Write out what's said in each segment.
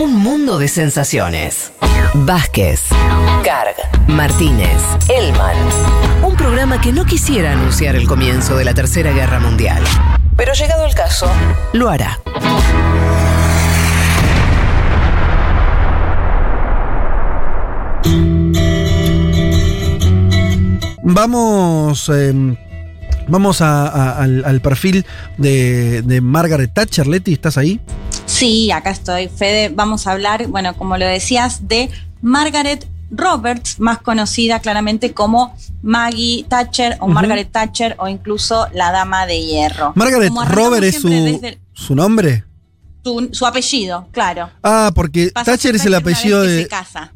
Un mundo de sensaciones. Vázquez, Carg, Martínez, Elman. Un programa que no quisiera anunciar el comienzo de la Tercera Guerra Mundial. Pero llegado el caso, lo hará. Vamos, eh, vamos al, perfil de, de Margaret Thatcher. Leti, ¿estás ahí? Sí, acá estoy, Fede. Vamos a hablar, bueno, como lo decías, de Margaret Roberts, más conocida claramente como Maggie Thatcher o. Margaret Thatcher o incluso la Dama de Hierro. Margaret Como arrancamos Robert es su, su nombre. su, su apellido, claro. Ah, porque Pasa Thatcher es el apellido de. casa.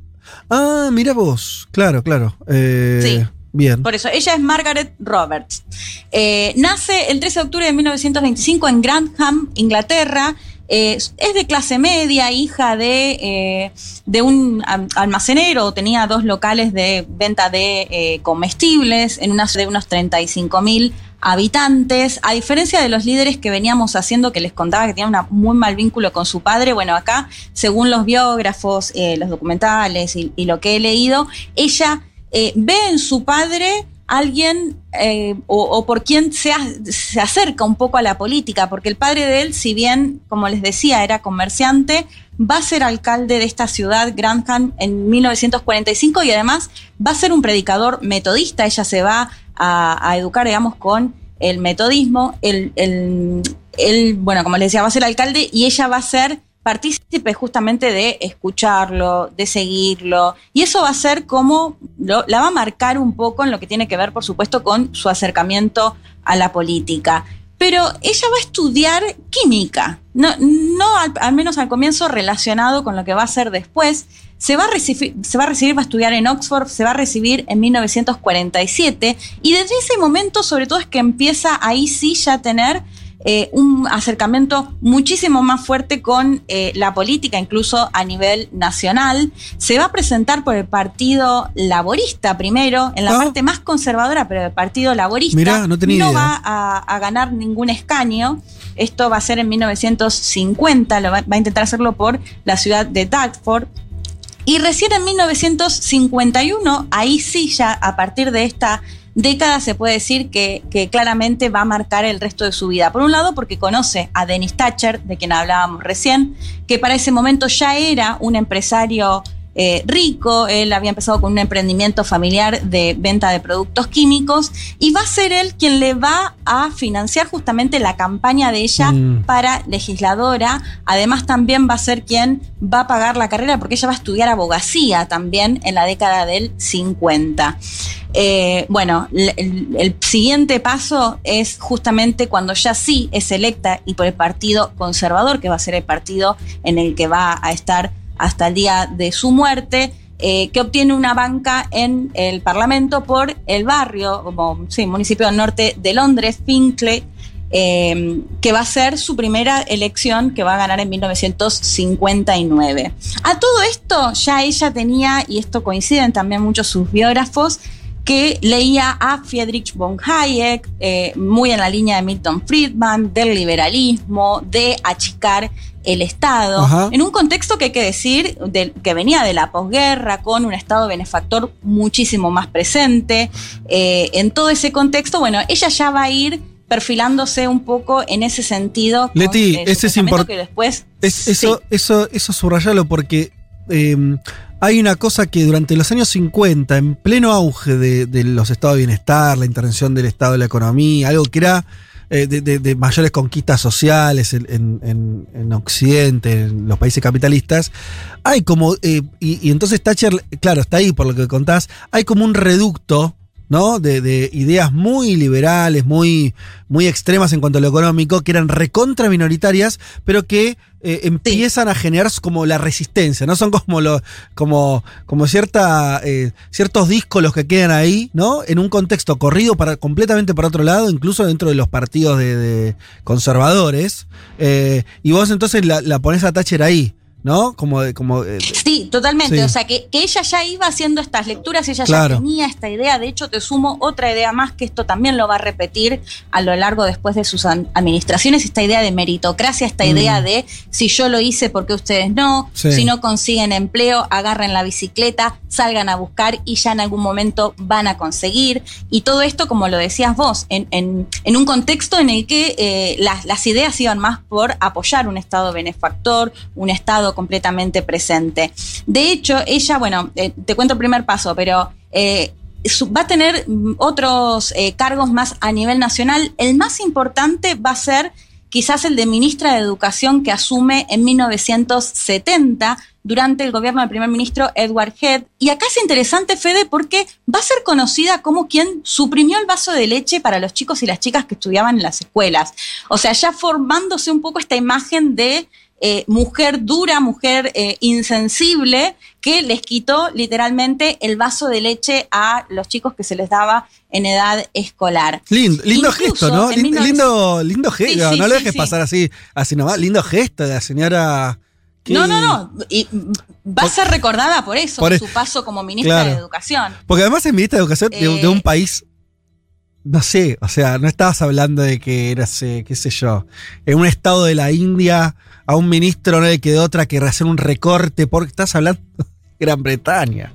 Ah, mira vos. Claro, claro. Eh, Sí. Bien. Por eso, ella es Margaret Roberts. Eh, nace el 13 de octubre de 1925 en Grantham, Inglaterra. Eh, es de clase media, hija de, eh, de un almacenero, tenía dos locales de venta de eh, comestibles en una de unos 35 mil habitantes. A diferencia de los líderes que veníamos haciendo, que les contaba que tenía un muy mal vínculo con su padre, bueno, acá, según los biógrafos, los documentales y, lo que he leído, ella ve en su padre alguien eh, o, por a- se acerca un poco a la política, porque el padre de él, si bien, como les decía, era comerciante, va a ser alcalde de esta ciudad, Grantham, en 1945 y además va a ser un predicador metodista. Ella se va a, a educar, digamos, con el metodismo. El, el- él, bueno, como les decía, va a ser alcalde y ella va a ser partícipe justamente de escucharlo, de seguirlo, y eso va a ser como, lo- la va a marcar un poco en lo que tiene que ver, por supuesto, con su acercamiento a la política. Pero ella va a estudiar química, no, no al, menos al comienzo relacionado con lo que va a hacer después. Se va, a recibir, se va a recibir, va a estudiar en Oxford, se va a recibir en 1947 y desde ese momento sobre todo es que empieza ahí sí ya a tener eh, un acercamiento muchísimo más fuerte con eh, la política, incluso a nivel nacional. Se va a presentar por el Partido Laborista primero, en la Ah. parte más conservadora, pero el Partido Laborista. Mirá, no tenía idea. va a, a ganar ningún escaño. Esto va a ser en 1950, lo va, va a intentar hacerlo por la ciudad de Dartford. Y recién en 1951, ahí sí ya a partir de esta década se puede decir que, que claramente va a marcar el resto de su vida. Por un lado porque conoce a Dennis Thatcher, de quien hablábamos recién, que para ese momento ya era un empresario eh, rico, él había empezado con un emprendimiento familiar de venta de productos químicos y va a ser él quien le va a financiar justamente la campaña de ella Mm. para legisladora. Además también va a ser quien va a pagar la carrera porque ella va a estudiar abogacía también en la década del 50. Eh, bueno, el, siguiente paso es justamente cuando ya sí es electa y por el Partido Conservador, que va a ser el partido en el que va a estar hasta el día de su muerte, eh, que obtiene una banca en el Parlamento por el barrio, como sí, municipio norte de Londres, Finchley, eh, que va a ser su primera elección que va a ganar en 1959. A todo esto ya ella tenía, y esto coinciden también muchos sus biógrafos, que leía a Friedrich von Hayek, eh, muy en la línea de Milton Friedman, del liberalismo, de achicar el Estado, Ajá. en un contexto que hay que decir que venía de la posguerra, con un Estado benefactor muchísimo más presente. Eh, en todo ese contexto, bueno, ella ya va a ir perfilándose un poco en ese sentido. Leti, ese es pensamiento import- que después Es- eso, eso, eso subrayalo porque eh, hay una cosa que durante los años 50, en pleno auge de, los estados de bienestar, la intervención del Estado de la economía, algo que era eh, de, mayores conquistas sociales en- en Occidente, en los países capitalistas, hay como, eh, y, y entonces Thatcher, claro, está ahí por lo que contás, hay como un reducto. ¿No? De, de ideas muy liberales, muy, muy extremas en cuanto a lo económico, que eran recontra minoritarias, pero que eh, empiezan a generar como la resistencia, ¿no? Son como como, como cierta, eh, ciertos díscolos que quedan ahí, ¿no? En un contexto corrido para, completamente para otro lado, incluso dentro de los partidos de, de conservadores. Eh, y vos entonces la, la pones a Thatcher ahí. ¿No? Como como eh, Sí, totalmente. Sí. O sea, que, que ella ya iba haciendo estas lecturas, ella Claro. ya tenía esta idea. De hecho, te sumo otra idea más que esto también lo va a repetir a lo largo después de sus administraciones, esta idea de meritocracia, esta Mm. idea de si yo lo hice, ¿por qué ustedes no? Sí. Si no consiguen empleo, agarren la bicicleta, salgan a buscar y ya en algún momento van a conseguir. Y todo esto, como lo decías vos, en, en- en un contexto en el que eh, las, las ideas iban más por apoyar un Estado benefactor, un Estado completamente presente. De hecho, ella, bueno, eh, te cuento el primer paso, pero eh, va a tener mm, otros eh, cargos más a nivel nacional. El más importante va a ser quizás el de ministra de Educación que asume en 1970 durante el gobierno del primer ministro Edward Head. Y acá es interesante, Fede, porque va a ser conocida como quien suprimió el vaso de leche para los chicos y las chicas que estudiaban en las escuelas. O sea, ya formándose un poco esta imagen de eh, mujer dura, mujer eh, insensible, que les quitó literalmente el vaso de leche a los chicos que se les daba en edad escolar. Lindo, lindo Incluso gesto, ¿no? Lindo, 1900 lindo, lindo gesto. Sí, no sí, lo sí, dejes pasar así, así nomás. Lindo gesto de la señora. No, no, no. Y va a ser recordada por eso, Por e- su paso como ministra Claro. de Educación. Porque además es ministra de Educación de, Eh, de un país. No sé, o sea, no estabas hablando de que era, eh, qué sé yo, en un estado de la India, a un ministro no le quedó otra que hacer un recorte, porque estás hablando de Gran Bretaña.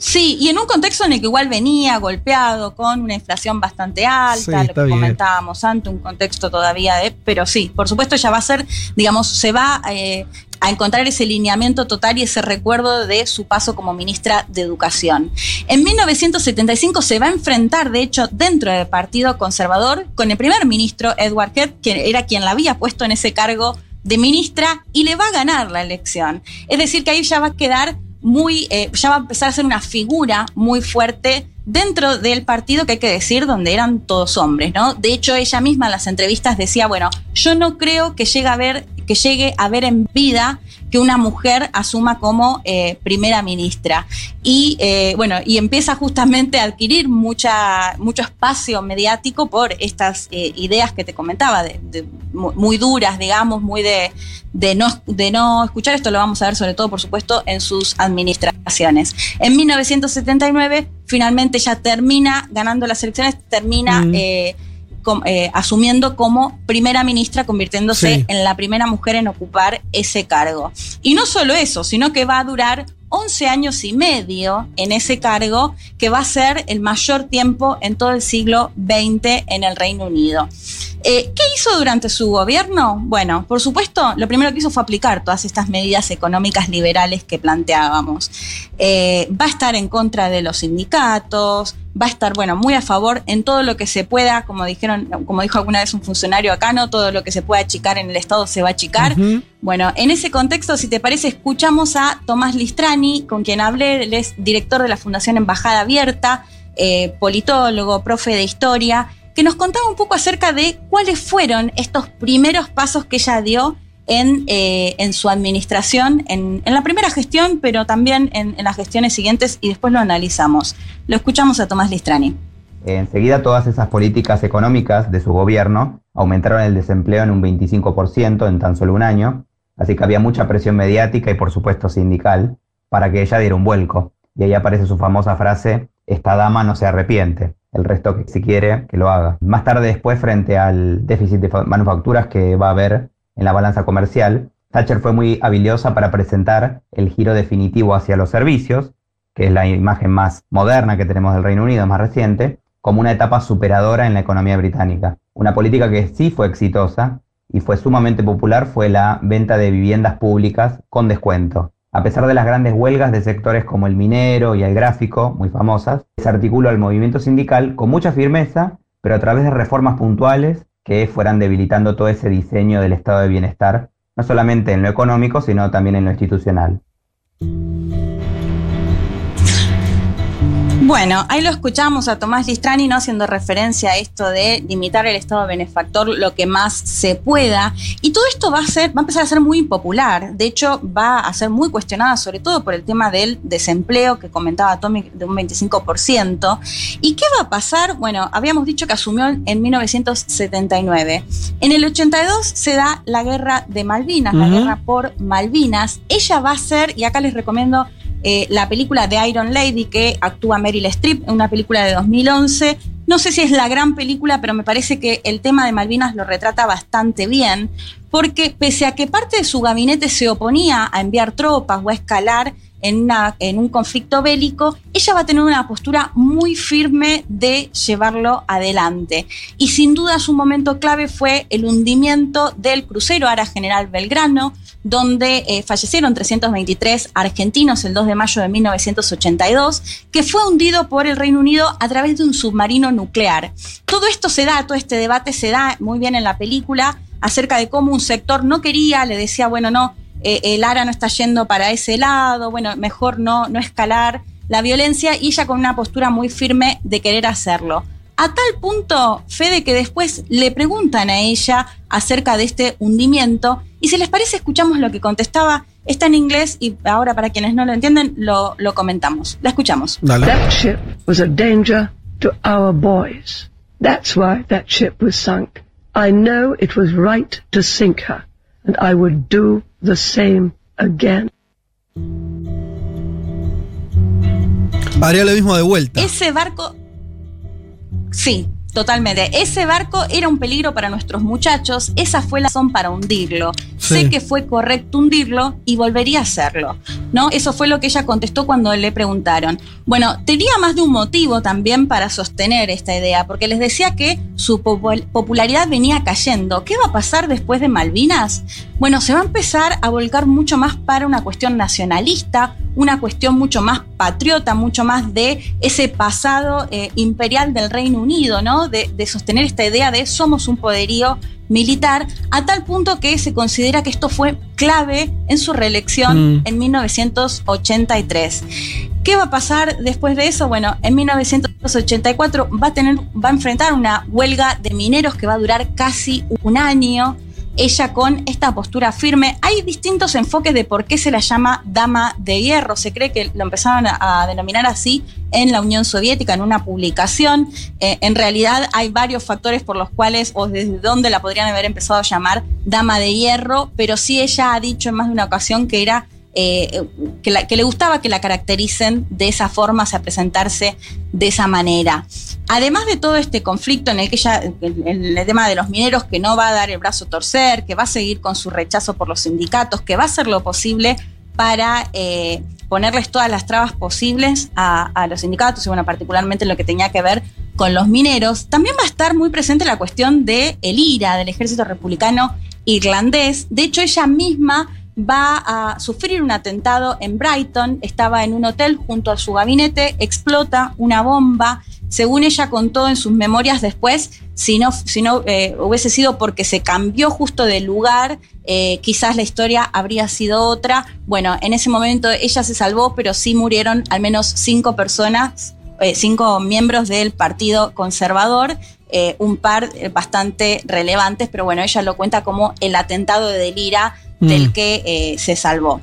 Sí, y en un contexto en el que igual venía golpeado con una inflación bastante alta, Sí, lo que bien. comentábamos antes, un contexto todavía de, pero sí, por supuesto ya va a ser, digamos, se va eh, a encontrar ese lineamiento total y ese recuerdo de su paso como ministra de Educación. En 1975 se va a enfrentar, de hecho, dentro del Partido Conservador, con el primer ministro Edward Head, que era quien la había puesto en ese cargo de ministra, y le va a ganar la elección. Es decir, que ahí ya va a quedar muy, eh, ya va a empezar a ser una figura muy fuerte dentro del partido que hay que decir donde eran todos hombres, ¿no? De hecho, ella misma en las entrevistas decía, bueno, yo no creo que llegue a ver, que llegue a ver en vida que una mujer asuma como eh, primera ministra. Y eh, bueno, y empieza justamente a adquirir mucha, mucho espacio mediático por estas eh, ideas que te comentaba, de, de mu- muy duras, digamos, muy de, de, no, de no escuchar. Esto lo vamos a ver sobre todo, por supuesto, en sus administraciones. En 1979, finalmente ya termina ganando las elecciones, termina... Mm. Eh, com- eh, asumiendo como primera ministra, convirtiéndose Sí. en la primera mujer en ocupar ese cargo. Y no solo eso, sino que va a durar 11 años y medio en ese cargo, que va a ser el mayor tiempo en todo el siglo XX en el Reino Unido. Eh, ¿Qué hizo durante su gobierno? Bueno, por supuesto, lo primero que hizo fue aplicar todas estas medidas económicas liberales que planteábamos. Eh, va a estar en contra de los sindicatos, va a estar, bueno, muy a favor en todo lo que se pueda, como dijeron, como dijo alguna vez un funcionario acá, no todo lo que se pueda achicar en el Estado se va a achicar. Bueno, en ese contexto, si te parece, escuchamos a Tomás Listrani, con quien hablé, él es director de la Fundación Embajada Abierta, eh, politólogo, profe de historia, que nos contaba un poco acerca de cuáles fueron estos primeros pasos que ella dio en, eh, en su administración, en, la primera gestión, pero también en, las gestiones siguientes, y después lo analizamos. Lo escuchamos a Tomás Listrani. Enseguida todas esas políticas económicas de su gobierno aumentaron el desempleo en un 25% en tan solo un año, así que había mucha presión mediática y por supuesto sindical para que ella diera un vuelco. Y ahí aparece su famosa frase, esta dama no se arrepiente, el resto que si quiere que lo haga. Más tarde después, frente al déficit de fa- manufacturas que va a haber en la balanza comercial, Thatcher fue muy habilidosa para presentar el giro definitivo hacia los servicios, que es la imagen más moderna que tenemos del Reino Unido, más reciente, como una etapa superadora en la economía británica. Una política que sí fue exitosa y fue sumamente popular fue la venta de viviendas públicas con descuento. A pesar de las grandes huelgas de sectores como el minero y el gráfico, muy famosas, se articuló el movimiento sindical con mucha firmeza, pero a través de reformas puntuales que fueran debilitando todo ese diseño del estado de bienestar, no solamente en lo económico, sino también en lo institucional. Bueno, ahí lo escuchamos a Tomás Listrani, ¿no? Haciendo referencia a esto de limitar el Estado benefactor lo que más se pueda. Y todo esto va a ser, va a empezar a ser muy impopular. De hecho, va a ser muy cuestionada, sobre todo por el tema del desempleo que comentaba Tommy de un 25%. ¿Y qué va a pasar? Bueno, habíamos dicho que asumió en 1979. En el 82 se da la guerra de Malvinas, la guerra por Malvinas. Ella va a ser, y acá les recomiendo eh, la película de Iron Lady que actúa Meryl Streep, una película de 2011. No sé si es la gran película, pero me parece que el tema de Malvinas lo retrata bastante bien, porque pese a que parte de su gabinete se oponía a enviar tropas o a escalar en, un conflicto bélico, ella va a tener una postura muy firme de llevarlo adelante. Y sin duda su momento clave fue el hundimiento del crucero Ara General Belgrano, donde eh, fallecieron 323 argentinos el 2 de mayo de 1982, que fue hundido por el Reino Unido a través de un submarino nuclear. Todo esto se da, todo este debate se da muy bien en la película acerca de cómo un sector no quería, le decía, bueno, no, eh, el ARA no está yendo para ese lado, bueno, mejor no, no escalar la violencia y ella con una postura muy firme de querer hacerlo. A tal punto, Fede, que después le preguntan a ella acerca de este hundimiento y si les parece escuchamos lo que contestaba. Está en inglés y ahora para quienes no lo entienden lo, lo comentamos. La escuchamos. Dale. That ship was a danger to our boys. That's why that ship was sunk. I know it was right to sink her, and I would do the same again. Haría lo mismo de vuelta. Ese barco. Sí, totalmente. Ese barco era un peligro para nuestros muchachos. Esa fue la razón para hundirlo. Sí. Sé que fue correcto hundirlo y volvería a hacerlo. ¿No? Eso fue lo que ella contestó cuando le preguntaron. Bueno, tenía más de un motivo también para sostener esta idea, porque les decía que su popul- popularidad venía cayendo. ¿Qué va a pasar después de Malvinas? Bueno, se va a empezar a volcar mucho más para una cuestión nacionalista, una cuestión mucho más patriota, mucho más de ese pasado eh, imperial del Reino Unido, ¿no? De, de sostener esta idea de somos un poderío militar, a tal punto que se considera que esto fue clave en su reelección Mm. en 1983. ¿Qué va a pasar después de eso? Bueno, en 1984 va a, tener, va a enfrentar una huelga de mineros que va a durar casi un año. Ella con esta postura firme. Hay distintos enfoques de por qué se la llama Dama de Hierro. Se cree que lo empezaron a, denominar así en la Unión Soviética, en una publicación. Eh, en realidad hay varios factores por los cuales o desde dónde la podrían haber empezado a llamar Dama de Hierro, pero sí ella ha dicho en más de una ocasión que era eh, que, le gustaba que la caractericen de esa forma, o sea, presentarse de esa manera. Además de todo este conflicto en el que ella, en en el tema de los mineros, que no va a dar el brazo a torcer, que va a seguir con su rechazo por los sindicatos, que va a hacer lo posible para eh, ponerles todas las trabas posibles a, a los sindicatos, y bueno, particularmente lo que tenía que ver con los mineros. También va a estar muy presente la cuestión del el IRA, del ejército republicano irlandés. De hecho, ella misma va a sufrir un atentado en Brighton, estaba en un hotel junto a su gabinete, explota una bomba. Según ella contó en sus memorias después, si no, eh, hubiese sido porque se cambió justo de lugar, eh, quizás la historia habría sido otra. Bueno, en ese momento ella se salvó, pero sí murieron al menos cinco personas, eh, cinco miembros del Partido Conservador, un par bastante relevantes, pero bueno, ella lo cuenta como el atentado de Delira del Mm. que eh, se salvó.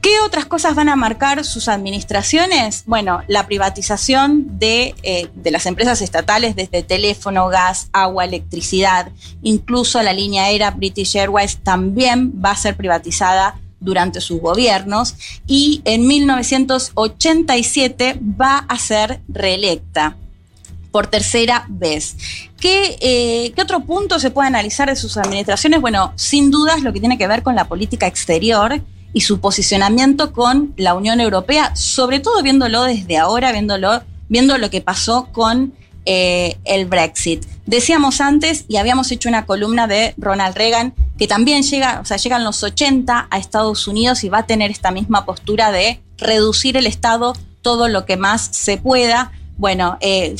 ¿Qué otras cosas van a marcar sus administraciones? Bueno, la privatización de, eh, de las empresas estatales desde teléfono, gas, agua, electricidad, incluso la línea aérea British Airways también va a ser privatizada durante sus gobiernos y en 1987 va a ser reelecta por tercera vez. ¿Qué, eh, ¿Qué otro punto se puede analizar de sus administraciones? Bueno, sin dudas lo que tiene que ver con la política exterior y su posicionamiento con la Unión Europea, sobre todo viéndolo desde ahora, viéndolo, viendo lo que pasó con eh, el Brexit. Decíamos antes, y habíamos hecho una columna de Ronald Reagan, que también llega, o sea, llegan los 80 a Estados Unidos y va a tener esta misma postura de reducir el Estado todo lo que más se pueda. Bueno, eh,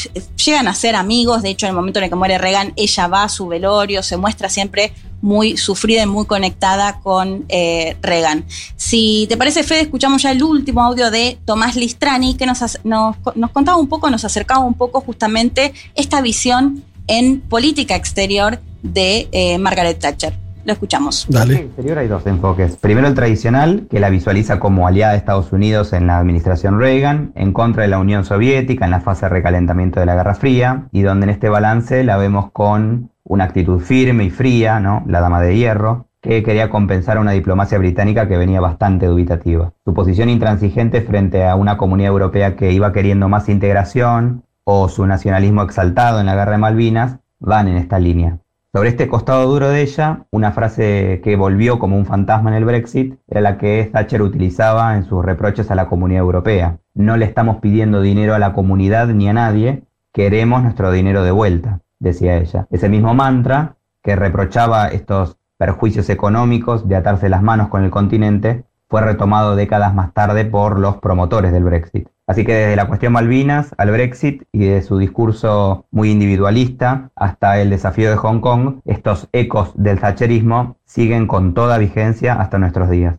llegan a ser amigos, de hecho en el momento en el que muere Reagan, ella va a su velorio, se muestra siempre muy sufrida y muy conectada con eh, Reagan. Si te parece, Fede, escuchamos ya el último audio de Tomás Listrani, que nos, nos, nos contaba un poco, nos acercaba un poco justamente esta visión en política exterior de eh, Margaret Thatcher. Lo escuchamos. Dale. En el exterior hay dos enfoques. Primero el tradicional, que la visualiza como aliada de Estados Unidos en la administración Reagan, en contra de la Unión Soviética en la fase de recalentamiento de la Guerra Fría, y donde en este balance la vemos con una actitud firme y fría, ¿no? La dama de hierro, que quería compensar a una diplomacia británica que venía bastante dubitativa. Su posición intransigente frente a una comunidad europea que iba queriendo más integración o su nacionalismo exaltado en la guerra de Malvinas van en esta línea. Sobre este costado duro de ella, una frase que volvió como un fantasma en el Brexit era la que Thatcher utilizaba en sus reproches a la comunidad europea. No le estamos pidiendo dinero a la comunidad ni a nadie, queremos nuestro dinero de vuelta, decía ella. Ese mismo mantra que reprochaba estos perjuicios económicos de atarse las manos con el continente fue retomado décadas más tarde por los promotores del Brexit. Así que desde la cuestión Malvinas al Brexit y de su discurso muy individualista hasta el desafío de Hong Kong, estos ecos del thatcherismo siguen con toda vigencia hasta nuestros días.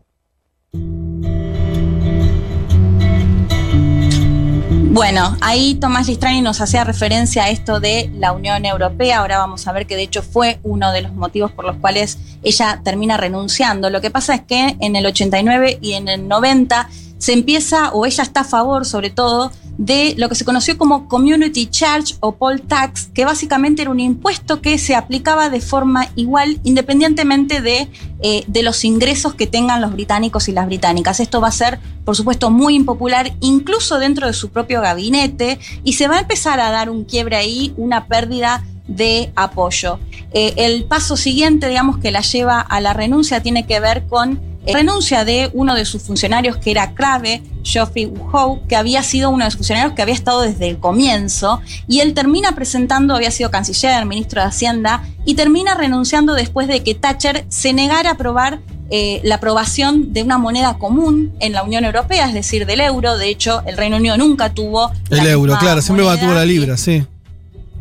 Bueno, ahí Tomás Listrani nos hacía referencia a esto de la Unión Europea. Ahora vamos a ver que de hecho fue uno de los motivos por los cuales ella termina renunciando. Lo que pasa es que en el 89 y en el 90 se empieza, o ella está a favor sobre todo, de lo que se conoció como Community Charge o Poll Tax, que básicamente era un impuesto que se aplicaba de forma igual independientemente de, eh, de, los ingresos que tengan los británicos y las británicas. Esto va a ser, por supuesto, muy impopular incluso dentro de su propio gabinete y se va a empezar a dar un quiebre ahí, una pérdida de apoyo. Eh, el paso siguiente, digamos, que la lleva a la renuncia tiene que ver con renuncia de uno de sus funcionarios que era clave, Geoffrey Howe, que había sido uno de sus funcionarios que había estado desde el comienzo, y él termina presentando, había sido canciller, ministro de Hacienda, y termina renunciando después de que Thatcher se negara a aprobar eh, la aprobación de una moneda común en la Unión Europea, es decir, del euro. De hecho, el Reino Unido nunca tuvo... El euro, claro, siempre mantuvo la libra, sí.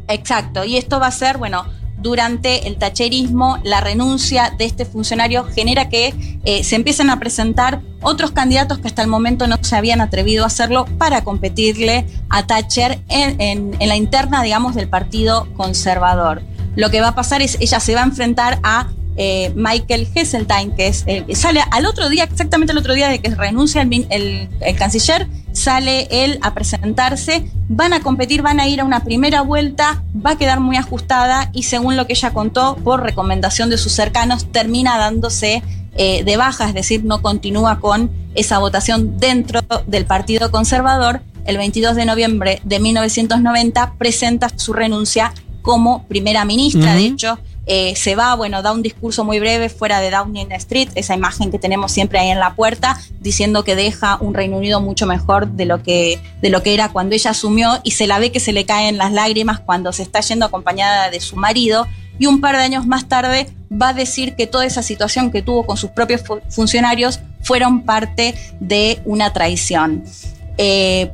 Exacto, y esto va a ser, bueno, durante el tacherismo, la renuncia de este funcionario genera que eh, se empiecen a presentar otros candidatos que hasta el momento no se habían atrevido a hacerlo para competirle a Thatcher en, la interna, digamos, del Partido Conservador. Lo que va a pasar es, ella se va a enfrentar a eh, Michael Heseltine, que es, eh, sale al otro día, exactamente el otro día de que renuncia el canciller, sale él a presentarse, van a competir, van a ir a una primera vuelta, va a quedar muy ajustada y según lo que ella contó, por recomendación de sus cercanos, termina dándose eh, de baja, es decir, no continúa con esa votación dentro del Partido Conservador. El 22 de noviembre de 1990 presenta su renuncia como primera ministra. De hecho, eh, se va, bueno, da un discurso muy breve fuera de Downing Street, esa imagen que tenemos siempre ahí en la puerta, diciendo que deja un Reino Unido mucho mejor de lo que, de lo que era cuando ella asumió y se la ve que se le caen las lágrimas cuando se está yendo acompañada de su marido y un par de años más tarde va a decir que toda esa situación que tuvo con sus propios funcionarios fueron parte de una traición. Eh,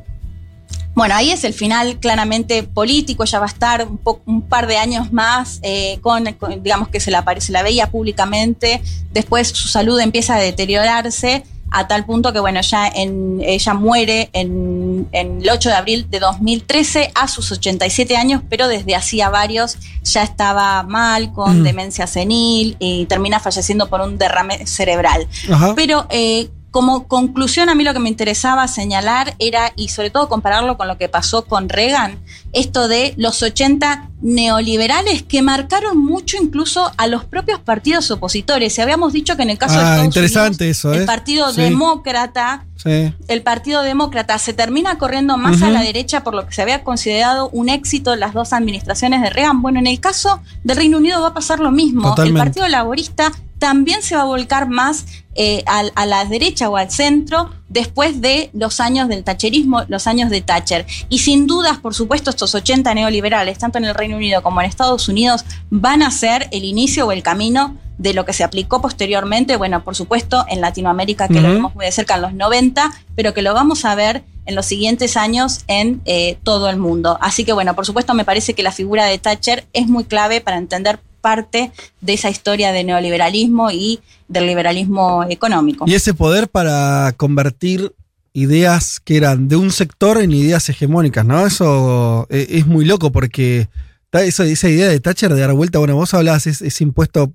bueno, ahí es el final claramente político, ya va a estar un, par de años más eh, con, digamos que se la, se la veía públicamente, después su salud empieza a deteriorarse a tal punto que, bueno, ya en, ella muere en, el 8 de abril de 2013 a sus 87 años, pero desde hacía varios ya estaba mal, con mm. demencia senil y termina falleciendo por un derrame cerebral. Pero eh, como conclusión, a mí lo que me interesaba señalar era, y sobre todo compararlo con lo que pasó con Reagan, esto de los 80 neoliberales que marcaron mucho incluso a los propios partidos opositores. Y habíamos dicho que en el caso de ah, Estados interesante eso, el ¿eh? Partido Demócrata, el Partido Demócrata se termina corriendo más a la derecha por lo que se había considerado un éxito en las dos administraciones de Reagan. Bueno, en el caso del Reino Unido va a pasar lo mismo. El Partido Laborista también se va a volcar más eh, a, la derecha o al centro después de los años del tacherismo, los años de Thatcher. Y sin dudas, por supuesto, estos 80 neoliberales, tanto en el Reino Unido como en Estados Unidos, van a ser el inicio o el camino de lo que se aplicó posteriormente, bueno, por supuesto, en Latinoamérica, que lo vimos muy de cerca en los 90, pero que lo vamos a ver en los siguientes años en eh, todo el mundo. Así que, bueno, por supuesto, me parece que la figura de Thatcher es muy clave para entender parte de esa historia de neoliberalismo y del liberalismo económico. Y ese poder para convertir ideas que eran de un sector en ideas hegemónicas, ¿no? Eso eh, es muy loco porque esa, esa idea de Thatcher de dar vuelta, bueno, vos hablabas ese, ese impuesto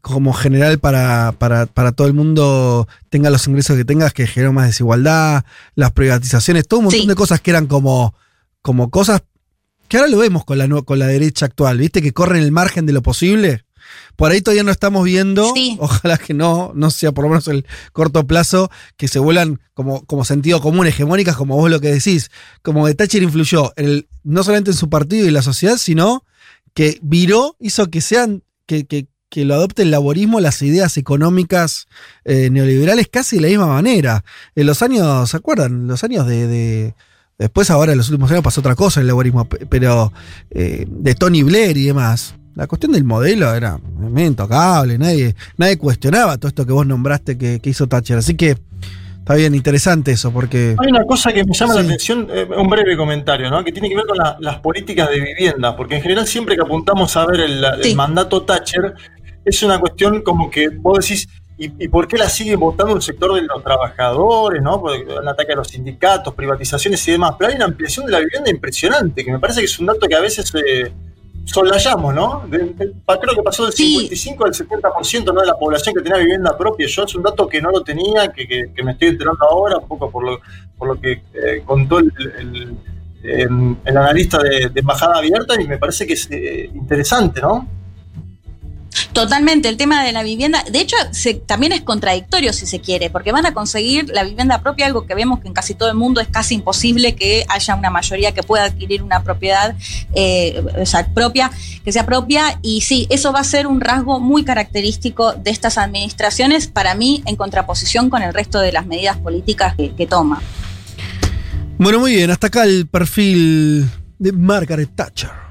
como general para, para, para, todo el mundo tenga los ingresos que tengas, que generó más desigualdad, las privatizaciones, todo un montón Sí. de cosas que eran como, como cosas que ahora lo vemos con la, con la derecha actual, ¿viste? Que corren el margen de lo posible. Por ahí todavía no estamos viendo, Sí. ojalá que no, no sea por lo menos el corto plazo, que se vuelan como, como sentido común, hegemónicas, como vos lo que decís. Como que Thatcher influyó en el- no solamente en su partido y la sociedad, sino que viró, hizo que sean, que, que, que lo adopte el laborismo, las ideas económicas eh, neoliberales casi de la misma manera. En los años, ¿se acuerdan? Los años de, de- Después ahora en los últimos años pasó otra cosa en el laborismo, pe- pero eh, de Tony Blair y demás. La cuestión del modelo era medio intocable, nadie, nadie cuestionaba todo esto que vos nombraste que, que hizo Thatcher. Así que está bien, interesante eso, porque... Hay una cosa que me llama la atención, eh, un breve comentario, ¿no? que tiene que ver con la- las políticas de vivienda, porque en general siempre que apuntamos a ver el, mandato Thatcher, es una cuestión como que vos decís, ¿y, y por qué la sigue votando el sector de los trabajadores, ¿no? Porque el ataque a los sindicatos, privatizaciones y demás, pero hay una ampliación de la vivienda impresionante, que me parece que es un dato que a veces eh, soslayamos, ¿no? De- de- creo que pasó del Sí. 55 al 70% ¿no? de la población que tenía vivienda propia. Yo es un dato que no lo tenía, que, que- que me estoy enterando ahora, un poco por lo, por lo que eh, contó el, el- em, el analista de, de Embajada Abierta y me parece que es eh, interesante, ¿no? Totalmente, el tema de la vivienda, de hecho, se- también es contradictorio si se quiere, porque van a conseguir la vivienda propia, algo que vemos que en casi todo el mundo es casi imposible que haya una mayoría que pueda adquirir una propiedad eh, propia, que sea propia, y sí, eso va a ser un rasgo muy característico de estas administraciones, para mí, en contraposición con el resto de las medidas políticas que, que toma. Bueno, muy bien, hasta acá el perfil de Margaret Thatcher.